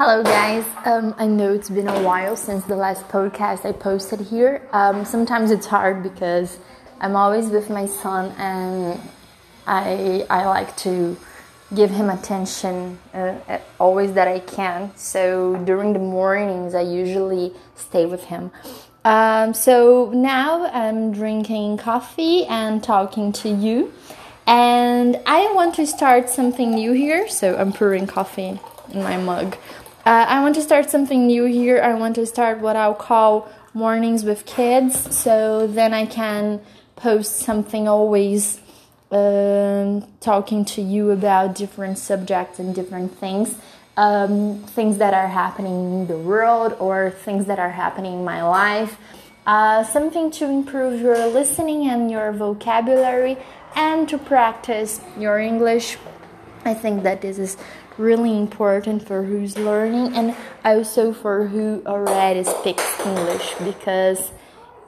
Hello, guys. Um, I know it's been a while since the last podcast I posted here. Um, sometimes it's hard because I'm always with my son and I, I like to give him attention uh, always that I can. So during the mornings, I usually stay with him. Um, so now I'm drinking coffee and talking to you. And I want to start something new here. So I'm pouring coffee in my mug. Uh, I want to start something new here. I want to start what I'll call mornings with kids. So then I can post something always um, talking to you about different subjects and different things um, things that are happening in the world or things that are happening in my life. Uh, something to improve your listening and your vocabulary and to practice your English. I think that this is really important for who's learning and also for who already speaks English because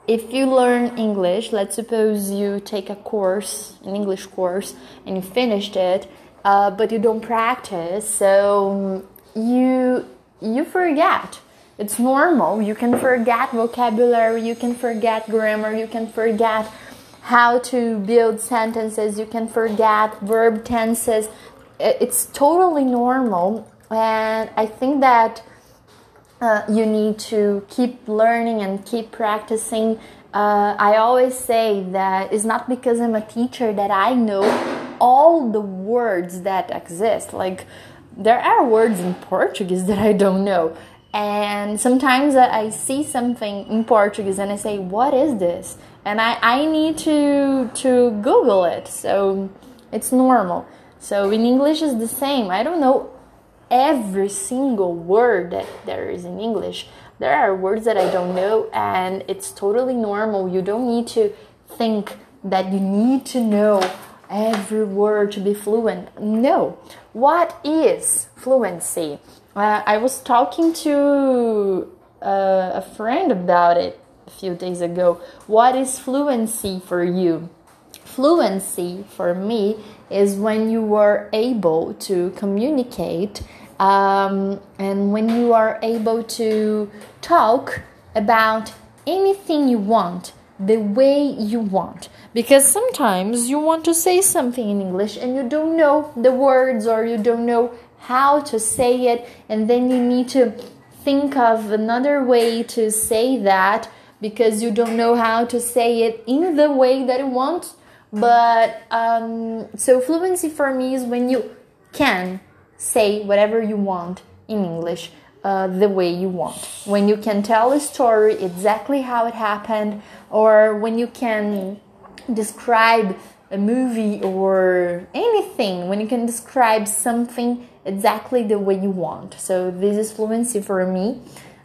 if you learn English, let's suppose you take a course, an English course, and you finished it, uh, but you don't practice, so you you forget. It's normal. You can forget vocabulary, you can forget grammar, you can forget how to build sentences, you can forget verb tenses. It's totally normal, and I think that uh, you need to keep learning and keep practicing uh, I always say that it's not because I'm a teacher that I know all the words that exist. Like, there are words in Portuguese that I don't know. And sometimes I see something in Portuguese and I say, What is this? And I, I need to, to Google it. So it's normal. So in English, is the same. I don't know every single word that there is in English there are words that I don't know, and it's totally normal. You don't need to think that you need to know every word to be fluent. No. What is fluency? Uh, I was talking to uh, a friend about it a few days ago. What is fluency for you? Fluency for me is when you are able to communicate um, and when you are able to talk about anything you want the way you want. Because sometimes you want to say something in English and you don't know the words or you don't know how to say it and then you need to think of another way to say that because you don't know how to say it in the way that you want but um, so fluency for me is when you can say whatever you want in English uh, the way you want. When you can tell a story exactly how it happened, or when you can describe a movie or anything, when you can describe something exactly the way you want. So, this is fluency for me.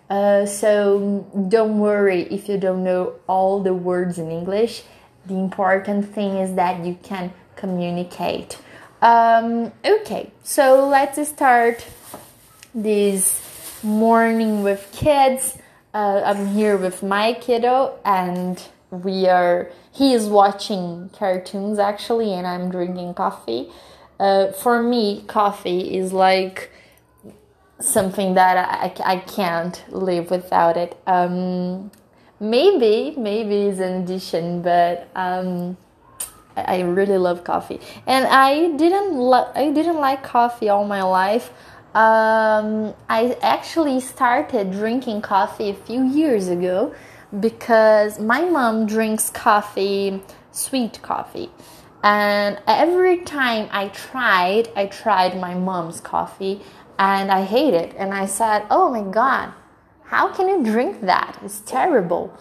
Uh, so, don't worry if you don't know all the words in English. The important thing is that you can communicate. Um, okay, so let's start this morning with kids. Uh, I'm here with my kiddo, and we are. He is watching cartoons actually, and I'm drinking coffee. Uh, for me, coffee is like something that I, I can't live without it. Um, maybe, maybe it's an addition, but um, I really love coffee, and I didn't I didn't like coffee all my life. Um, I actually started drinking coffee a few years ago because my mom drinks coffee, sweet coffee, and every time I tried, I tried my mom's coffee, and I hate it. And I said, "Oh my god, how can you drink that? It's terrible."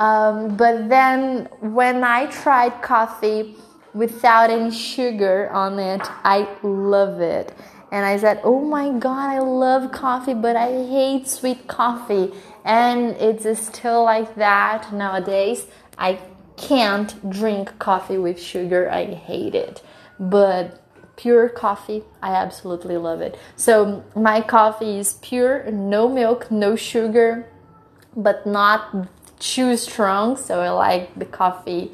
Um, but then when I tried coffee without any sugar on it, I love it. And I said, Oh my god, I love coffee, but I hate sweet coffee. And it's still like that nowadays. I can't drink coffee with sugar, I hate it. But pure coffee, I absolutely love it. So my coffee is pure, no milk, no sugar, but not too strong. So I like the coffee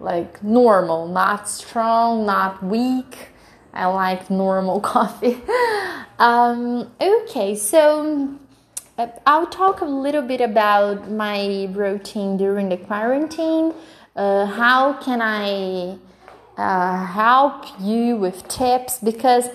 like normal, not strong, not weak. I like normal coffee. um, okay, so uh, I'll talk a little bit about my routine during the quarantine. Uh, how can I uh, help you with tips? Because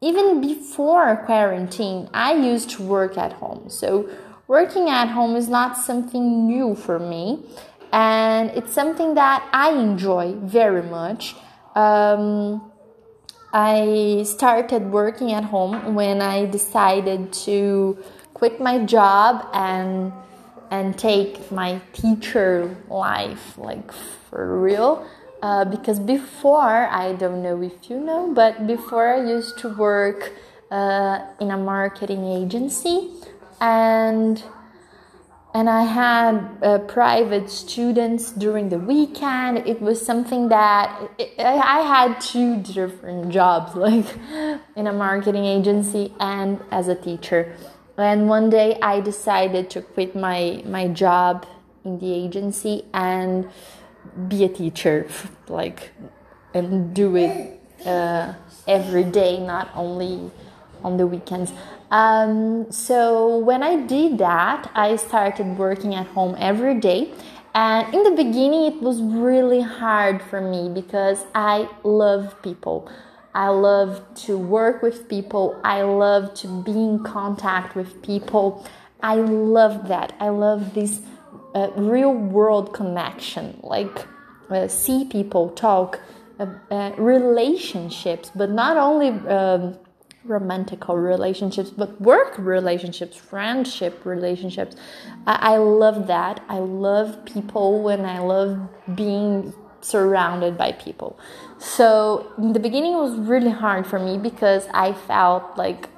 even before quarantine, I used to work at home. So, working at home is not something new for me, and it's something that I enjoy very much. Um, I started working at home when I decided to quit my job and and take my teacher life like for real uh, because before i don't know if you know but before i used to work uh, in a marketing agency and and i had uh, private students during the weekend. It was something that it, i had two different jobs like in a marketing agency and as a teacher. And one day I decided to quit my my job in the agency and be a teacher, like, and do it uh, every day, not only on the weekends. Um, so when I did that, I started working at home every day. And in the beginning, it was really hard for me because I love people. I love to work with people. I love to be in contact with people. I love that. I love this uh, real world connection, like uh, see people, talk, uh, uh relationships, but not only um, romantic relationships, but work relationships, friendship relationships. I, I love that. I love people and I love being surrounded by people. So in the beginning, it was really hard for me because I felt like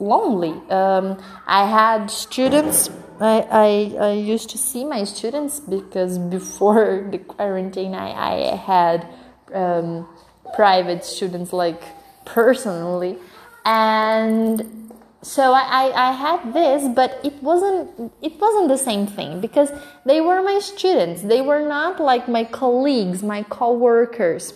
lonely. Um, I had students. I, I, I used to see my students because before the quarantine, I, I had um, private students like personally, and so I, I, I had this but it wasn't it wasn't the same thing because they were my students they were not like my colleagues my co-workers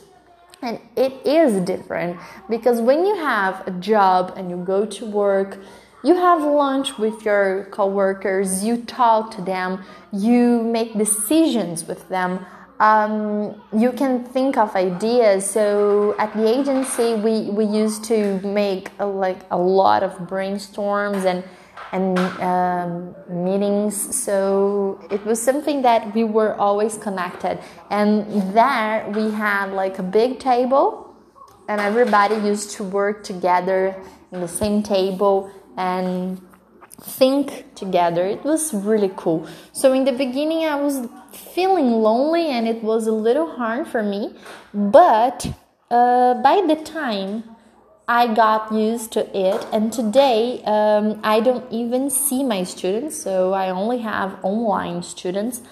and it is different because when you have a job and you go to work you have lunch with your co-workers you talk to them you make decisions with them um, you can think of ideas. So at the agency, we, we used to make a, like a lot of brainstorms and and um, meetings. So it was something that we were always connected. And there we had like a big table, and everybody used to work together in the same table and think together. It was really cool. So in the beginning, I was feeling lonely and it was a little hard for me, but uh, by the time I got used to it, and today um, I don't even see my students, so I only have online students,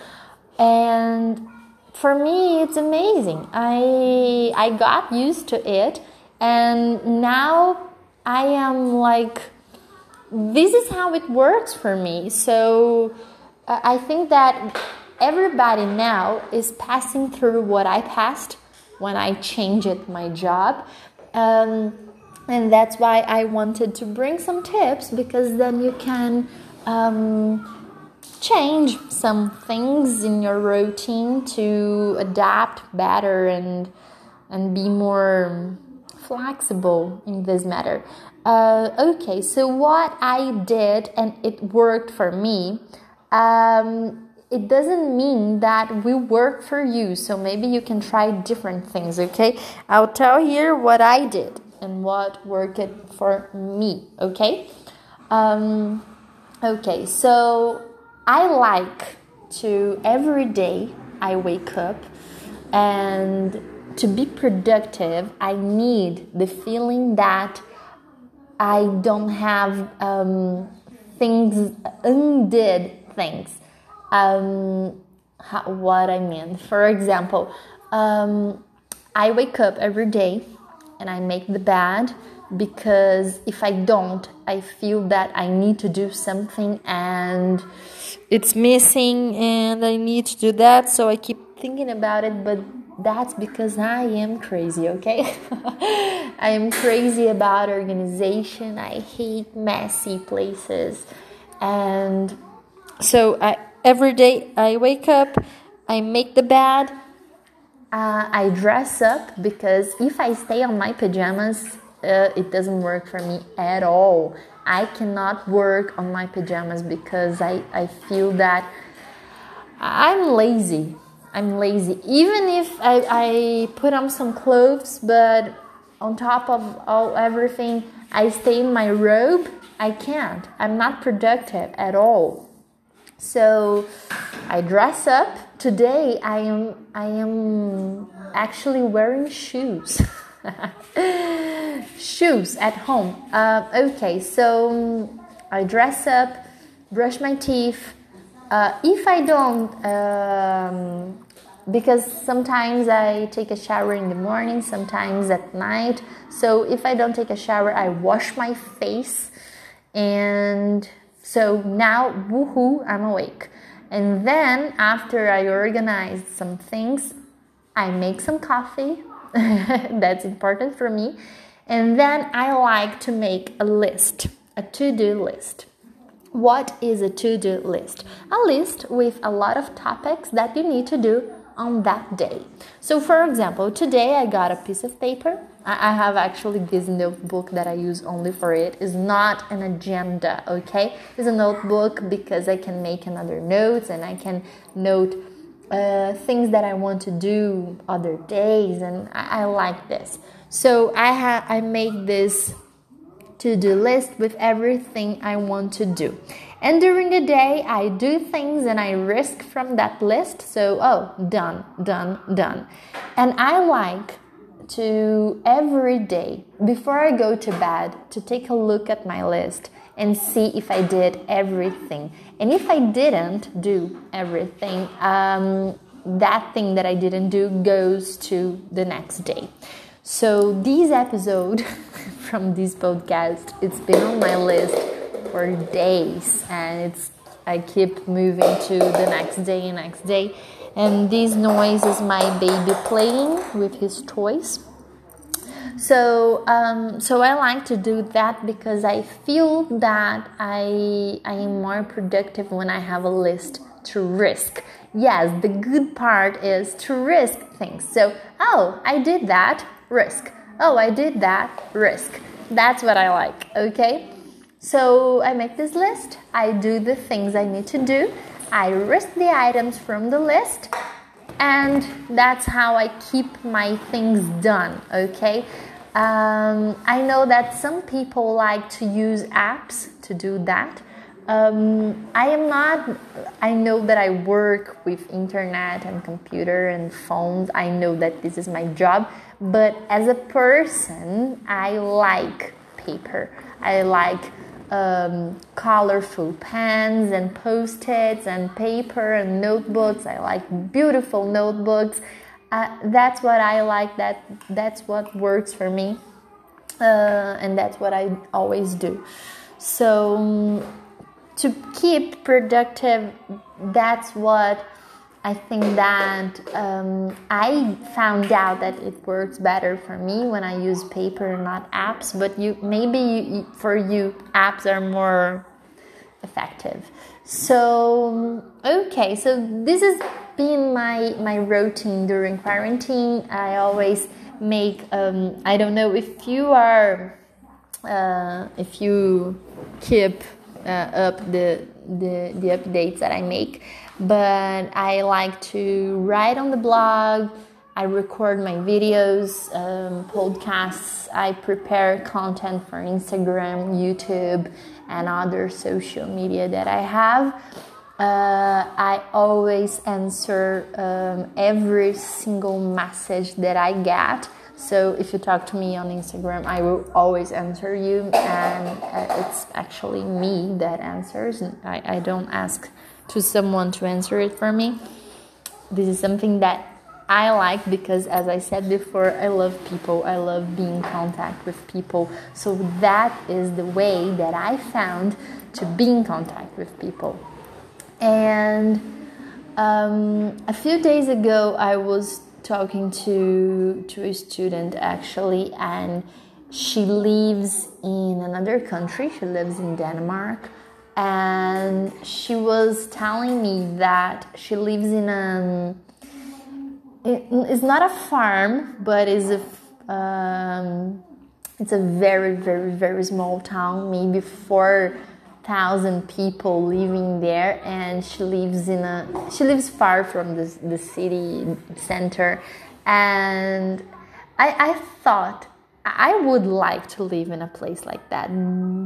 and for me it's amazing. I I got used to it, and now I am like this is how it works for me. So uh, I think that everybody now is passing through what I passed when I changed my job. Um, and that's why I wanted to bring some tips because then you can um, change some things in your routine to adapt better and and be more flexible in this matter. Uh, okay, so what I did and it worked for me. Um, it doesn't mean that we work for you, so maybe you can try different things. Okay, I'll tell here what I did and what worked for me. Okay, um, okay, so I like to every day I wake up and to be productive, I need the feeling that I don't have um, things, undid things. Um, how, what I mean. For example, um, I wake up every day and I make the bed because if I don't, I feel that I need to do something and it's missing and I need to do that. So I keep thinking about it, but that's because I am crazy, okay? I am crazy about organization. I hate messy places. And so I every day I wake up, I make the bed, uh, I dress up because if I stay on my pajamas, uh, it doesn't work for me at all. I cannot work on my pajamas because I, I feel that I'm lazy. I'm lazy. Even if I, I put on some clothes, but on top of all everything, I stay in my robe, I can't. I'm not productive at all. So I dress up. Today I am I am actually wearing shoes. shoes at home. Uh, okay, so I dress up, brush my teeth. Uh, if I don't, um, because sometimes I take a shower in the morning, sometimes at night. So if I don't take a shower, I wash my face. And so now, woohoo, I'm awake. And then after I organize some things, I make some coffee That's important for me. And then I like to make a list, a to do list. What is a to do list? A list with a lot of topics that you need to do on that day. So, for example, today I got a piece of paper. I have actually this notebook that I use only for it. It's not an agenda, okay? It's a notebook because I can make another notes and I can note uh, things that I want to do other days, and I, I like this. So I have I make this to do list with everything I want to do. And during the day, I do things and I risk from that list. So, oh, done, done, done. And I like to every day, before I go to bed, to take a look at my list and see if I did everything. And if I didn't do everything, um, that thing that I didn't do goes to the next day. So this episode from this podcast, it's been on my list for days, and it's I keep moving to the next day, and next day. And this noise is my baby playing with his toys. So, um, so I like to do that because I feel that I I am more productive when I have a list to risk. Yes, the good part is to risk things. So, oh, I did that, risk. Oh, I did that, risk. That's what I like, okay? So, I make this list, I do the things I need to do, I risk the items from the list, and that's how I keep my things done, okay? Um, I know that some people like to use apps to do that. Um, I am not, I know that I work with internet and computer and phones. I know that this is my job, but as a person, I like paper. I like um, colorful pens and post its and paper and notebooks. I like beautiful notebooks uh, that's what I like. That that's what works for me, uh, and that's what I always do. So um, to keep productive, that's what I think that um, I found out that it works better for me when I use paper, not apps. But you maybe you, for you apps are more effective. So okay, so this has been my my routine during quarantine. I always make um, I don't know if you are uh, if you keep up the, the the updates that I make, but I like to write on the blog. I record my videos, um, podcasts. I prepare content for Instagram, YouTube, and other social media that I have uh, I always answer um, every single message that I get. So if you talk to me on Instagram, I will always answer you, and uh, it's actually me that answers. I, I don't ask to someone to answer it for me. This is something that I like because, as I said before, I love people. I love being in contact with people. So that is the way that I found to be in contact with people. And um, a few days ago, I was talking to to a student actually, and she lives in another country. She lives in Denmark, and she was telling me that she lives in a. It's not a farm, but is a. Um, it's a very, very, very small town, maybe four thousand people living there, and she lives in a. She lives far from the the city center, and I, I thought I would like to live in a place like that,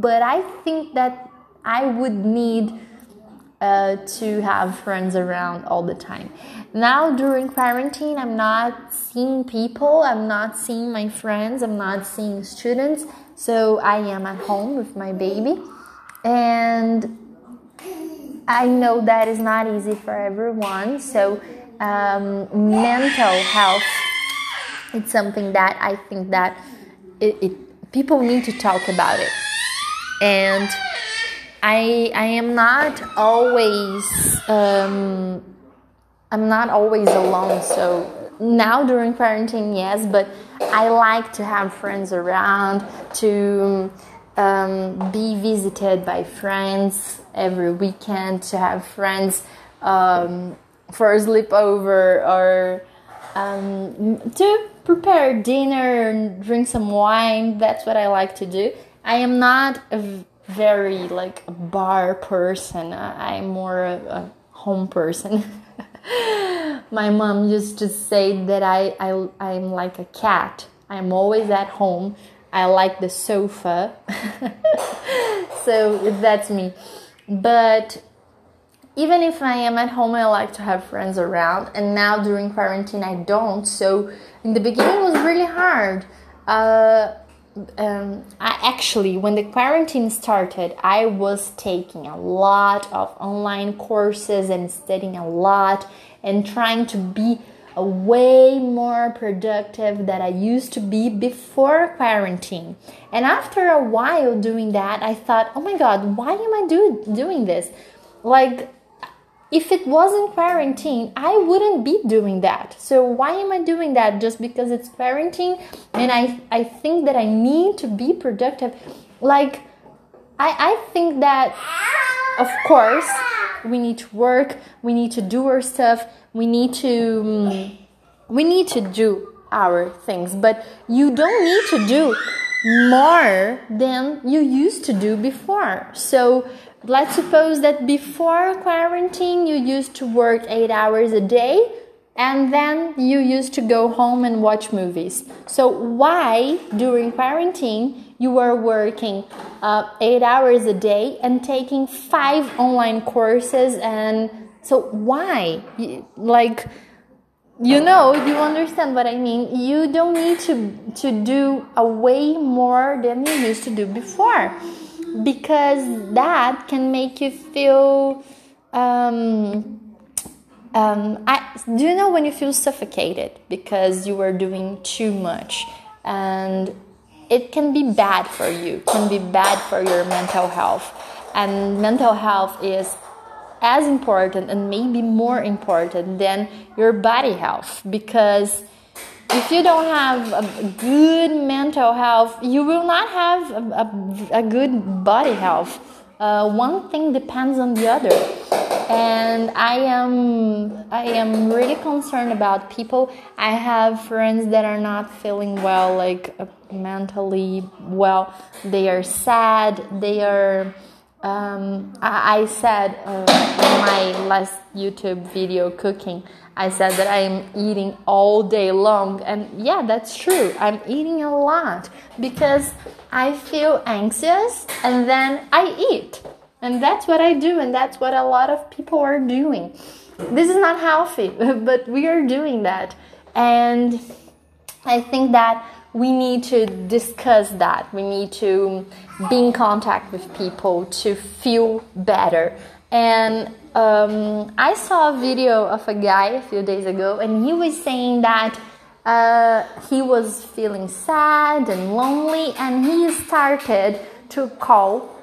but I think that I would need uh, to have friends around all the time. Now, during quarantine, I'm not seeing people, I'm not seeing my friends, I'm not seeing students, so I am at home with my baby, and I know that is not easy for everyone, so um, mental health it's something that I think that it, it people need to talk about it. And i i am not always um, i'm not always alone so now during quarantine yes but i like to have friends around to um, be visited by friends every weekend to have friends um, for a sleepover or um, to prepare dinner and drink some wine. That's what I like to do. I am not a very like a bar person. I'm more a, a home person. My mom used to say that I, I I'm like a cat. I'm always at home. I like the sofa. so that's me. But even if I am at home, I like to have friends around. And now during quarantine, I don't. So in the beginning, it was really hard. Uh, um, I actually, when the quarantine started, I was taking a lot of online courses and studying a lot and trying to be way more productive than I used to be before quarantine. And after a while doing that, I thought, oh my God, why am I do- doing this? Like, if it wasn't quarantine, I wouldn't be doing that. So why am I doing that? Just because it's quarantine and I I think that I need to be productive. Like I I think that of course we need to work, we need to do our stuff, we need to um, we need to do our things, but you don't need to do more than you used to do before. So let's suppose that before quarantine you used to work eight hours a day and then you used to go home and watch movies. So, why during quarantine you were working uh, eight hours a day and taking five online courses? And so, why? Like, you know, you understand what I mean. You don't need to, to do a way more than you used to do before because that can make you feel um, um, I, do you know when you feel suffocated because you are doing too much? And it can be bad for you can be bad for your mental health. And mental health is as important and maybe more important than your body health because if you don't have a good mental health, you will not have a, a, a good body health. Uh, one thing depends on the other, and I am I am really concerned about people. I have friends that are not feeling well, like uh, mentally well. They are sad. They are. Um, I, I, said uh, in my last YouTube video cooking I said that I'm eating all day long. And yeah, that's true. I'm eating a lot because I feel anxious and then I eat. And that's what I do, and that's what a lot of people are doing. This is not healthy, but we are doing that. And I think that we need to discuss that. We need to be in contact with people to feel better. And um, I saw a video of a guy a few days ago, and he was saying that uh, he was feeling sad and lonely, and he started to call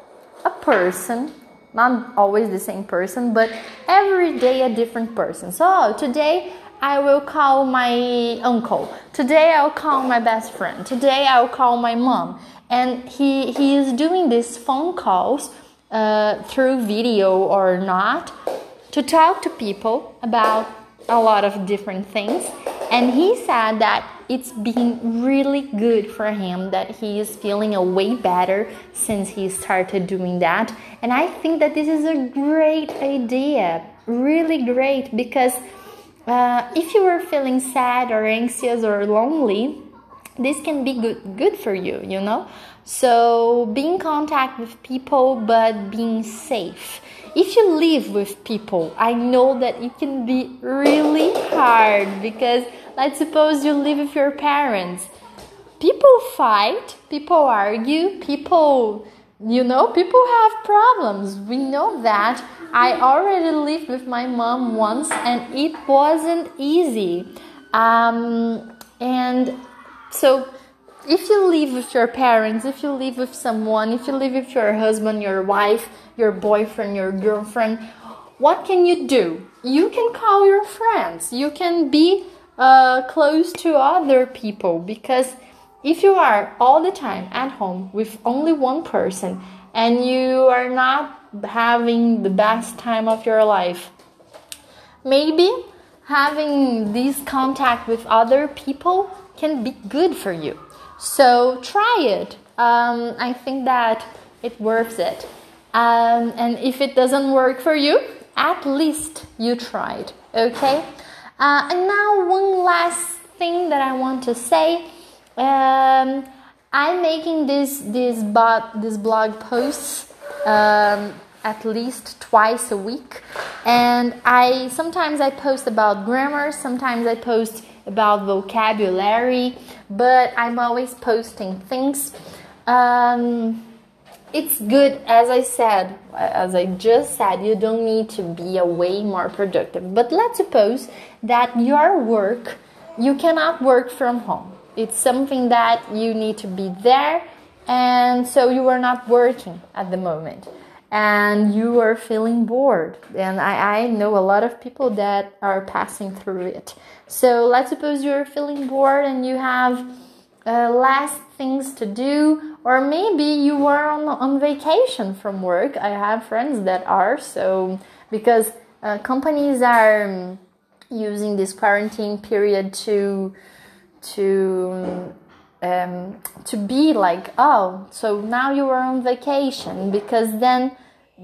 a person, not always the same person, but every day a different person. So today I will call my uncle. Today I'll call my best friend. Today I'll call my mom. And he, he is doing these phone calls uh, through video or not to talk to people about a lot of different things. And he said that it's been really good for him that he is feeling a way better since he started doing that. And I think that this is a great idea, really great, because uh, if you are feeling sad or anxious or lonely, this can be good good for you, you know. So be in contact with people, but being safe. If you live with people, I know that it can be really hard because let's suppose you live with your parents. People fight, people argue, people, you know, people have problems. We know that. I already lived with my mom once and it wasn't easy. Um, and so, if you live with your parents, if you live with someone, if you live with your husband, your wife, your boyfriend, your girlfriend, what can you do? You can call your friends. You can be uh, close to other people because if you are all the time at home with only one person and you are not having the best time of your life, maybe having this contact with other people can be good for you. So try it. Um, I think that it worth it. Um, and if it doesn't work for you, at least you tried. Okay. Uh, and now one last thing that I want to say. Um, I'm making this this bot this blog posts um, at least twice a week, and I sometimes I post about grammar, sometimes I post about vocabulary, but I'm always posting things. Um, it's good, as I said, as I just said, you don't need to be a way more productive. But let's suppose that your work, you cannot work from home. It's something that you need to be there, and so you are not working at the moment and you are feeling bored. And I, I know a lot of people that are passing through it. So let's suppose you're feeling bored and you have uh, things to do, or maybe you are on, on vacation from work. I have friends that are, so because uh, companies are um, using this quarantine period to to um, to be like, oh, so now you are on vacation because then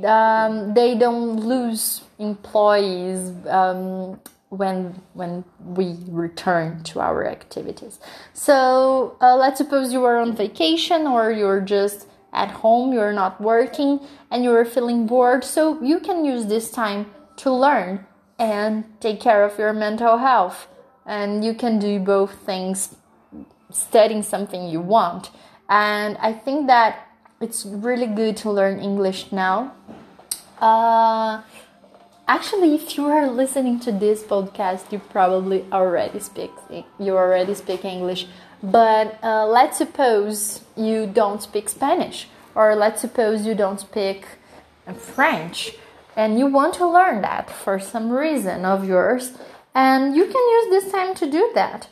um, they don't lose employees um, when when we return to our activities. So uh, let's suppose you are on vacation or you're just at home, you're not working, and you're feeling bored. So you can use this time to learn and take care of your mental health. And you can do both things studying something you want. And I think that it's really good to learn English now. Uh, actually, if you are listening to this podcast, you probably already speak you already speak English. But uh, let's suppose you don't speak Spanish, or let's suppose you don't speak French, and you want to learn that for some reason of yours, and you can use this time to do that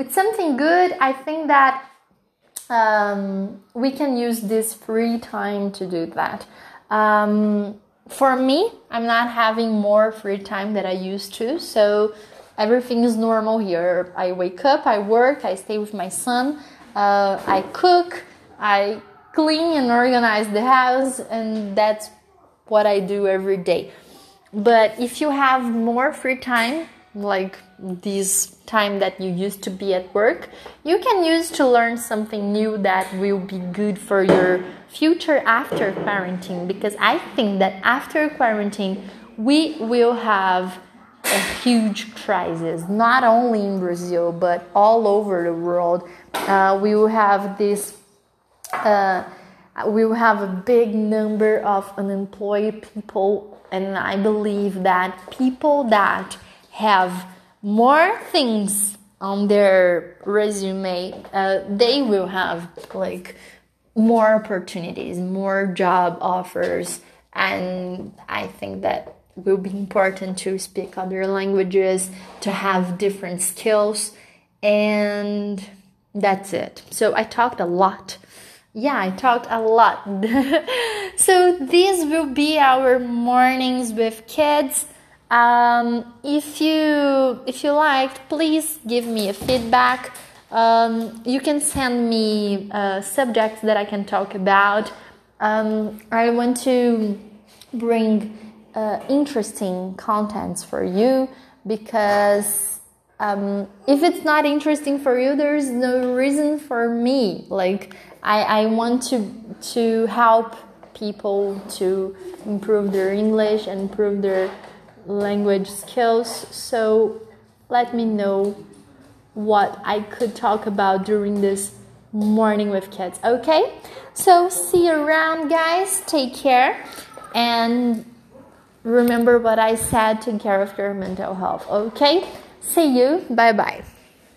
it's something good. I think that um, we can use this free time to do that. Um, for me, I'm not having more free time that I used to, so everything is normal here. I wake up, I work, I stay with my son, uh, I cook, I clean and organize the house, and that's what I do every day. But if you have more free time, like this time that you used to be at work, you can use to learn something new that will be good for your future after quarantine. Because I think that after quarantine, we will have a huge crisis, not only in Brazil, but all over the world. Uh, we will have this. Uh, we will have a big number of unemployed people, and I believe that people that have more things on their resume, uh, they will have like more opportunities, more job offers, and I think that will be important to speak other languages, to have different skills, and that's it. So I talked a lot. Yeah, I talked a lot. so these will be our mornings with kids. Um, if you if you liked, please give me a feedback. Um, you can send me uh, subjects that I can talk about. Um, I want to bring uh, interesting contents for you because um, if it's not interesting for you, there's no reason for me. Like I, I want to to help people to improve their English and improve their language skills. So let me know what I could talk about during this morning with kids. Okay? So see you around, guys. Take care and remember what I said. Take care of your mental health. Okay? See you. Bye bye.